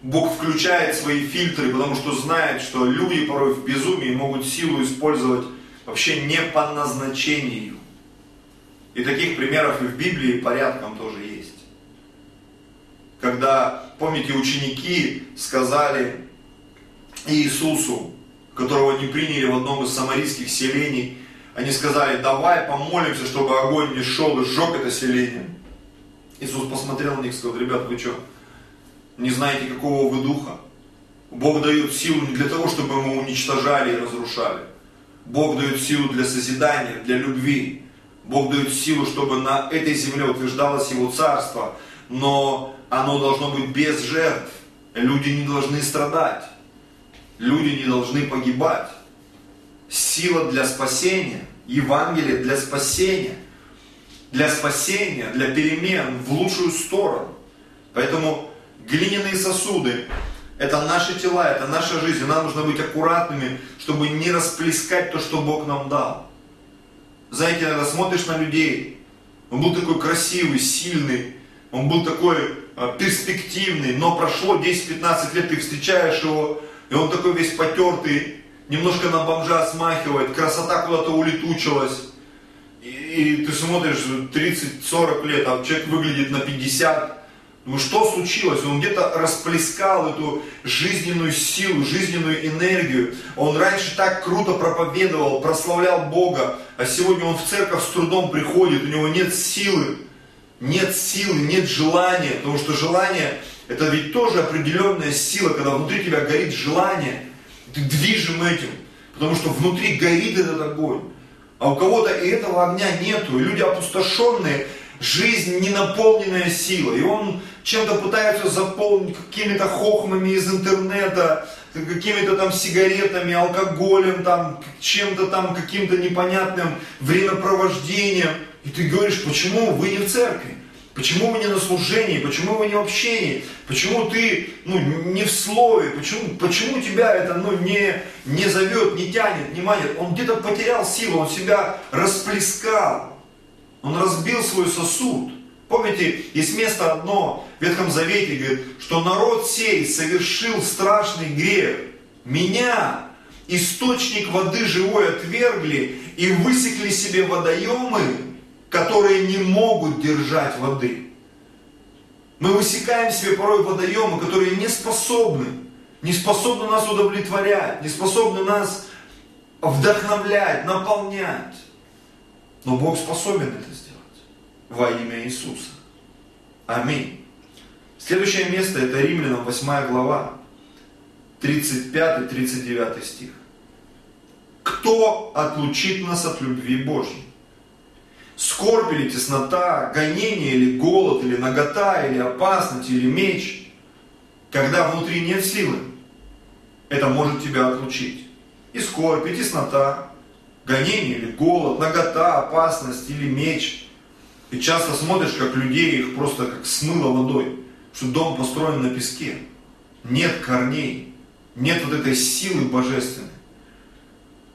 Бог включает свои фильтры, потому что знает, что люди порой в безумии могут силу использовать вообще не по назначению. И таких примеров и в Библии порядком тоже есть. Когда, помните, ученики сказали Иисусу, которого не приняли в одном из самарийских селений, они сказали, давай помолимся, чтобы огонь не шел и сжег это селение. Иисус посмотрел на них и сказал, ребят, вы что, не знаете, какого вы духа. Бог дает силу не для того, чтобы мы уничтожали и разрушали. Бог дает силу для созидания, для любви. Бог дает силу, чтобы на этой земле утверждалось Его Царство, но оно должно быть без жертв. Люди не должны страдать. Люди не должны погибать. Сила для спасения, Евангелие для спасения, для спасения, для перемен в лучшую сторону. Поэтому Глиняные сосуды – это наши тела, это наша жизнь. Нам нужно быть аккуратными, чтобы не расплескать то, что Бог нам дал. Знаете, иногда смотришь на людей, он был такой красивый, сильный, он был такой перспективный, но прошло 10-15 лет, ты встречаешь его, и он такой весь потертый, немножко на бомжа смахивает, красота куда-то улетучилась. И, и ты смотришь 30-40 лет, а человек выглядит на 50, ну что случилось? Он где-то расплескал эту жизненную силу, жизненную энергию. Он раньше так круто проповедовал, прославлял Бога, а сегодня он в церковь с трудом приходит, у него нет силы, нет силы, нет желания, потому что желание это ведь тоже определенная сила, когда внутри тебя горит желание, ты движим этим, потому что внутри горит этот огонь. А у кого-то и этого огня нету, и люди опустошенные, жизнь не наполненная силой. И он чем-то пытается заполнить какими-то хохмами из интернета, какими-то там сигаретами, алкоголем, там, чем-то там, каким-то непонятным времяпровождением. И ты говоришь, почему вы не в церкви? Почему вы не на служении? Почему вы не в общении? Почему ты ну, не в слове? Почему, почему тебя это ну, не, не зовет, не тянет, не манит? Он где-то потерял силу, он себя расплескал. Он разбил свой сосуд. Помните, есть место одно в Ветхом Завете, говорит, что народ сей совершил страшный грех. Меня, источник воды живой, отвергли и высекли себе водоемы, которые не могут держать воды. Мы высекаем себе порой водоемы, которые не способны, не способны нас удовлетворять, не способны нас вдохновлять, наполнять. Но Бог способен это сделать во имя Иисуса. Аминь. Следующее место это Римлянам 8 глава, 35-39 стих. Кто отлучит нас от любви Божьей? Скорбь или теснота, гонение или голод, или нагота, или опасность, или меч. Когда внутри нет силы, это может тебя отлучить. И скорбь, и теснота, гонение или голод, нагота, опасность или меч. И часто смотришь, как людей их просто как смыло водой, что дом построен на песке. Нет корней, нет вот этой силы божественной.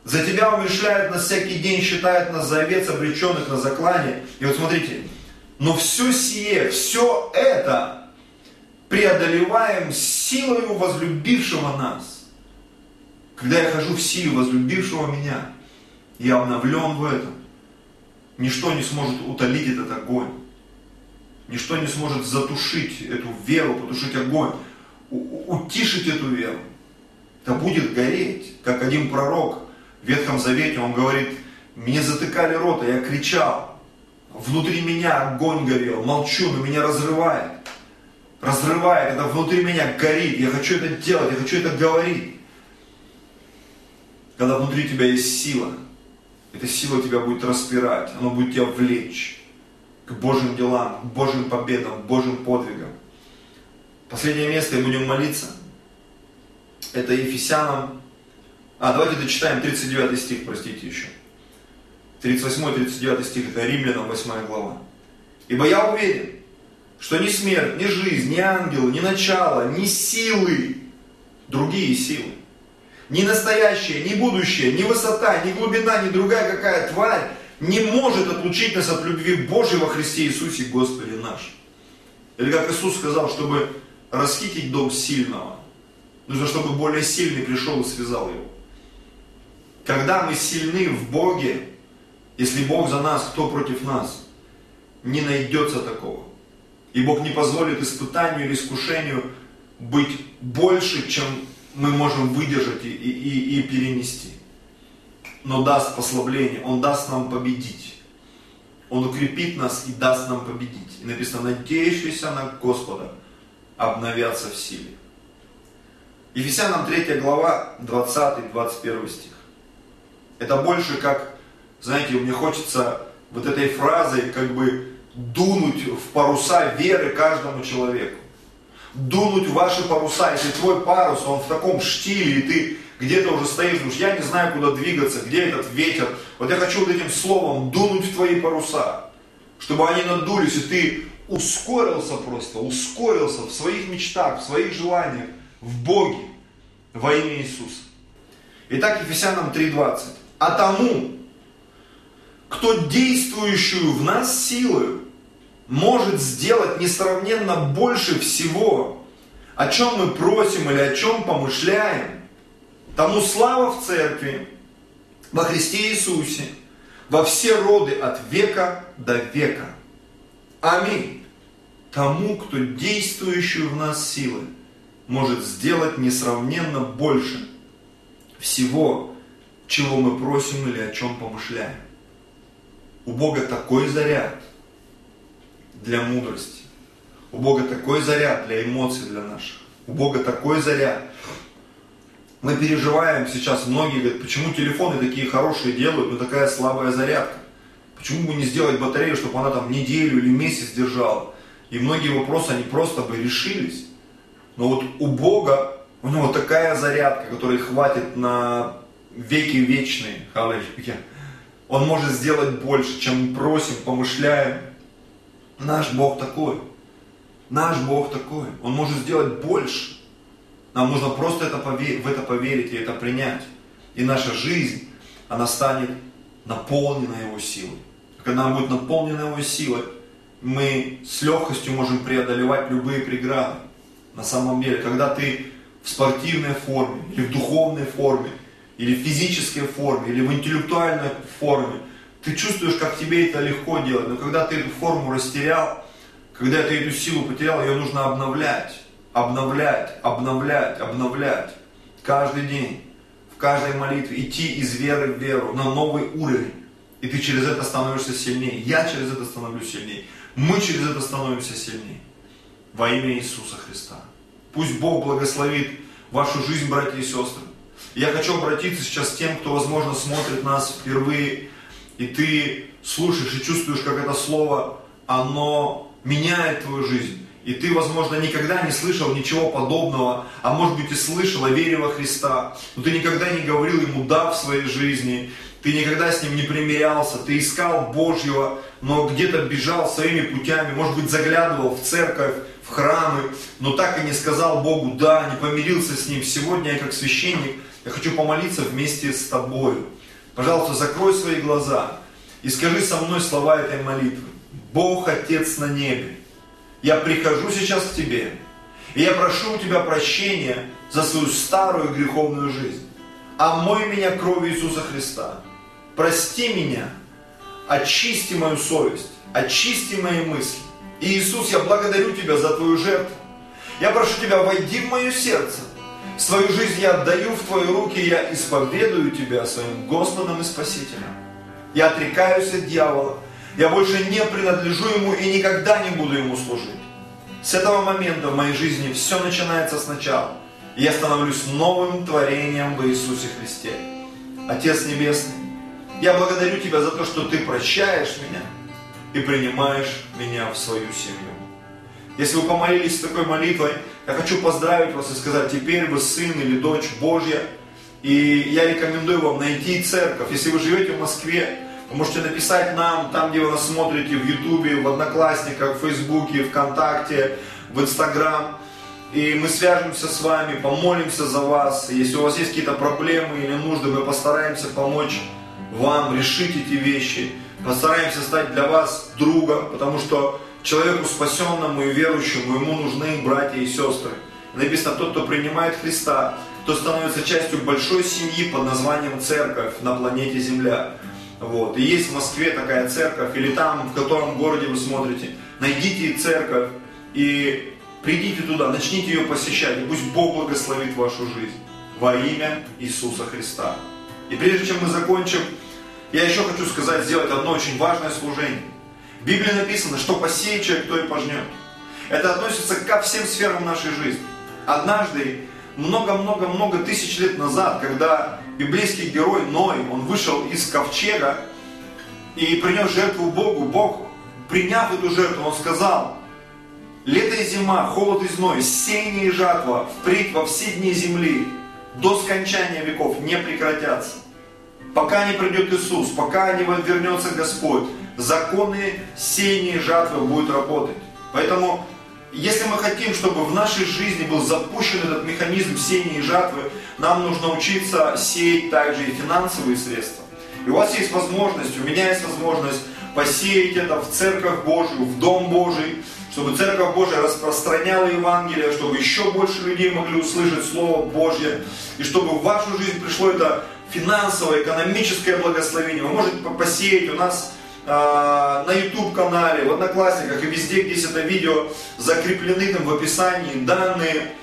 За тебя умершляют нас всякий день, считают нас за овец, обреченных на заклание. И вот смотрите, но все сие, все это преодолеваем силою возлюбившего нас. Когда я хожу в силе возлюбившего меня, я обновлен в этом. Ничто не сможет утолить этот огонь. Ничто не сможет затушить эту веру, потушить огонь, утишить эту веру. Это будет гореть, как один пророк в Ветхом Завете, он говорит, мне затыкали рот, а я кричал. Внутри меня огонь горел, молчу, но меня разрывает. Разрывает, это внутри меня горит, я хочу это делать, я хочу это говорить. Когда внутри тебя есть сила, эта сила тебя будет распирать, она будет тебя влечь к Божьим делам, к Божьим победам, к Божьим подвигам. Последнее место, и будем молиться. Это Ефесянам. А, давайте дочитаем 39 стих, простите еще. 38-39 стих, это Римлянам 8 глава. Ибо я уверен, что ни смерть, ни жизнь, ни ангелы, ни начало, ни силы, другие силы, ни настоящее, ни будущее, ни высота, ни глубина, ни другая какая тварь не может отлучить нас от любви Божьей во Христе Иисусе Господе наш. Или как Иисус сказал, чтобы расхитить дом сильного, нужно, чтобы более сильный пришел и связал его. Когда мы сильны в Боге, если Бог за нас, кто против нас? Не найдется такого. И Бог не позволит испытанию или искушению быть больше, чем мы можем выдержать и, и, и перенести. Но даст послабление, Он даст нам победить. Он укрепит нас и даст нам победить. И написано, надеющиеся на Господа обновятся в силе. Ефесянам 3 глава, 20-21 стих. Это больше как знаете, мне хочется вот этой фразой как бы дунуть в паруса веры каждому человеку. Дунуть в ваши паруса, если твой парус, он в таком штиле, и ты где-то уже стоишь, думаешь, я не знаю, куда двигаться, где этот ветер. Вот я хочу вот этим словом дунуть в твои паруса, чтобы они надулись, и ты ускорился просто, ускорился в своих мечтах, в своих желаниях, в Боге, во имя Иисуса. Итак, Ефесянам 3.20. А тому, кто действующую в нас силою может сделать несравненно больше всего, о чем мы просим или о чем помышляем, тому слава в церкви, во Христе Иисусе, во все роды от века до века. Аминь. Тому, кто действующую в нас силы может сделать несравненно больше всего, чего мы просим или о чем помышляем. У Бога такой заряд для мудрости. У Бога такой заряд для эмоций для наших. У Бога такой заряд. Мы переживаем сейчас, многие говорят, почему телефоны такие хорошие делают, но такая слабая зарядка. Почему бы не сделать батарею, чтобы она там неделю или месяц держала? И многие вопросы, они просто бы решились. Но вот у Бога, у него такая зарядка, которой хватит на веки вечные. Аллилуйя. Он может сделать больше, чем мы просим, помышляем. Наш Бог такой. Наш Бог такой. Он может сделать больше. Нам нужно просто это поверить, в это поверить и это принять. И наша жизнь, она станет наполнена Его силой. Когда она будет наполнена Его силой, мы с легкостью можем преодолевать любые преграды. На самом деле, когда ты в спортивной форме или в духовной форме, или в физической форме, или в интеллектуальной форме. Ты чувствуешь, как тебе это легко делать, но когда ты эту форму растерял, когда ты эту силу потерял, ее нужно обновлять, обновлять, обновлять, обновлять. Каждый день, в каждой молитве, идти из веры в веру на новый уровень. И ты через это становишься сильнее. Я через это становлюсь сильнее. Мы через это становимся сильнее. Во имя Иисуса Христа. Пусть Бог благословит вашу жизнь, братья и сестры. Я хочу обратиться сейчас к тем, кто, возможно, смотрит нас впервые, и ты слушаешь и чувствуешь, как это слово, оно меняет твою жизнь. И ты, возможно, никогда не слышал ничего подобного, а может быть и слышал о вере во Христа, но ты никогда не говорил ему «да» в своей жизни, ты никогда с ним не примирялся, ты искал Божьего, но где-то бежал своими путями, может быть, заглядывал в церковь, в храмы, но так и не сказал Богу «да», не помирился с Ним. Сегодня я как священник, я хочу помолиться вместе с тобой. Пожалуйста, закрой свои глаза и скажи со мной слова этой молитвы. Бог, Отец на небе, я прихожу сейчас к Тебе, и я прошу у Тебя прощения за свою старую греховную жизнь. Омой меня кровью Иисуса Христа. Прости меня, очисти мою совесть, очисти мои мысли. И Иисус, я благодарю Тебя за Твою жертву. Я прошу Тебя, войди в мое сердце. Свою жизнь я отдаю в Твои руки, я исповедую Тебя своим Господом и Спасителем. Я отрекаюсь от дьявола, я больше не принадлежу ему и никогда не буду ему служить. С этого момента в моей жизни все начинается сначала. И я становлюсь новым творением в Иисусе Христе. Отец Небесный, я благодарю Тебя за то, что Ты прощаешь меня и принимаешь меня в свою семью. Если вы помолились такой молитвой, я хочу поздравить вас и сказать, теперь вы сын или дочь Божья. И я рекомендую вам найти церковь. Если вы живете в Москве, вы можете написать нам, там, где вы нас смотрите, в Ютубе, в Одноклассниках, в Фейсбуке, ВКонтакте, в Инстаграм. И мы свяжемся с вами, помолимся за вас. Если у вас есть какие-то проблемы или нужды, мы постараемся помочь вам решить эти вещи. Постараемся стать для вас другом, потому что человеку спасенному и верующему ему нужны братья и сестры. Написано, тот, кто принимает Христа, то становится частью большой семьи под названием Церковь на планете Земля. Вот. И есть в Москве такая церковь, или там, в котором городе вы смотрите, найдите церковь и придите туда, начните ее посещать, и пусть Бог благословит вашу жизнь во имя Иисуса Христа. И прежде чем мы закончим, я еще хочу сказать, сделать одно очень важное служение. В Библии написано, что посеет человек, то и пожнет. Это относится ко всем сферам нашей жизни. Однажды, много-много-много тысяч лет назад, когда библейский герой Ной, он вышел из ковчега и принес жертву Богу. Бог, приняв эту жертву, он сказал, лето и зима, холод и зной, сеяние и жатва, впредь во все дни земли, до скончания веков не прекратятся. Пока не придет Иисус, пока не вернется Господь, законы сеяния и жатвы будут работать. Поэтому если мы хотим, чтобы в нашей жизни был запущен этот механизм сеяния и жатвы, нам нужно учиться сеять также и финансовые средства. И у вас есть возможность, у меня есть возможность посеять это в Церковь Божию, в Дом Божий, чтобы Церковь Божия распространяла Евангелие, чтобы еще больше людей могли услышать Слово Божье, и чтобы в вашу жизнь пришло это финансовое, экономическое благословение. Вы можете посеять у нас на YouTube канале, в Одноклассниках и везде, где есть это видео, закреплены там в описании данные,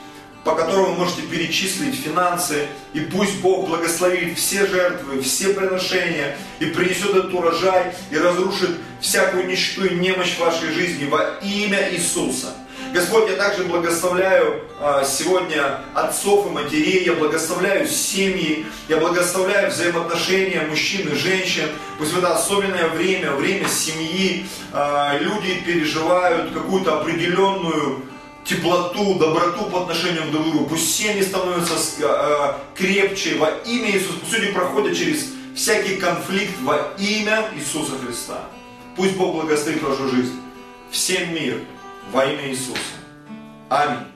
по которым вы можете перечислить финансы, и пусть Бог благословит все жертвы, все приношения, и принесет этот урожай, и разрушит всякую нищету и немощь вашей жизни во имя Иисуса. Господь, я также благословляю а, сегодня отцов и матерей, я благословляю семьи, я благословляю взаимоотношения мужчин и женщин. Пусть в это особенное время, время семьи, а, люди переживают какую-то определенную теплоту, доброту по отношению к друг другу. Пусть семьи становятся а, крепче во имя Иисуса. Пусть люди проходят через всякий конфликт во имя Иисуса Христа. Пусть Бог благословит вашу жизнь. Всем мир во имя Иисуса. Аминь.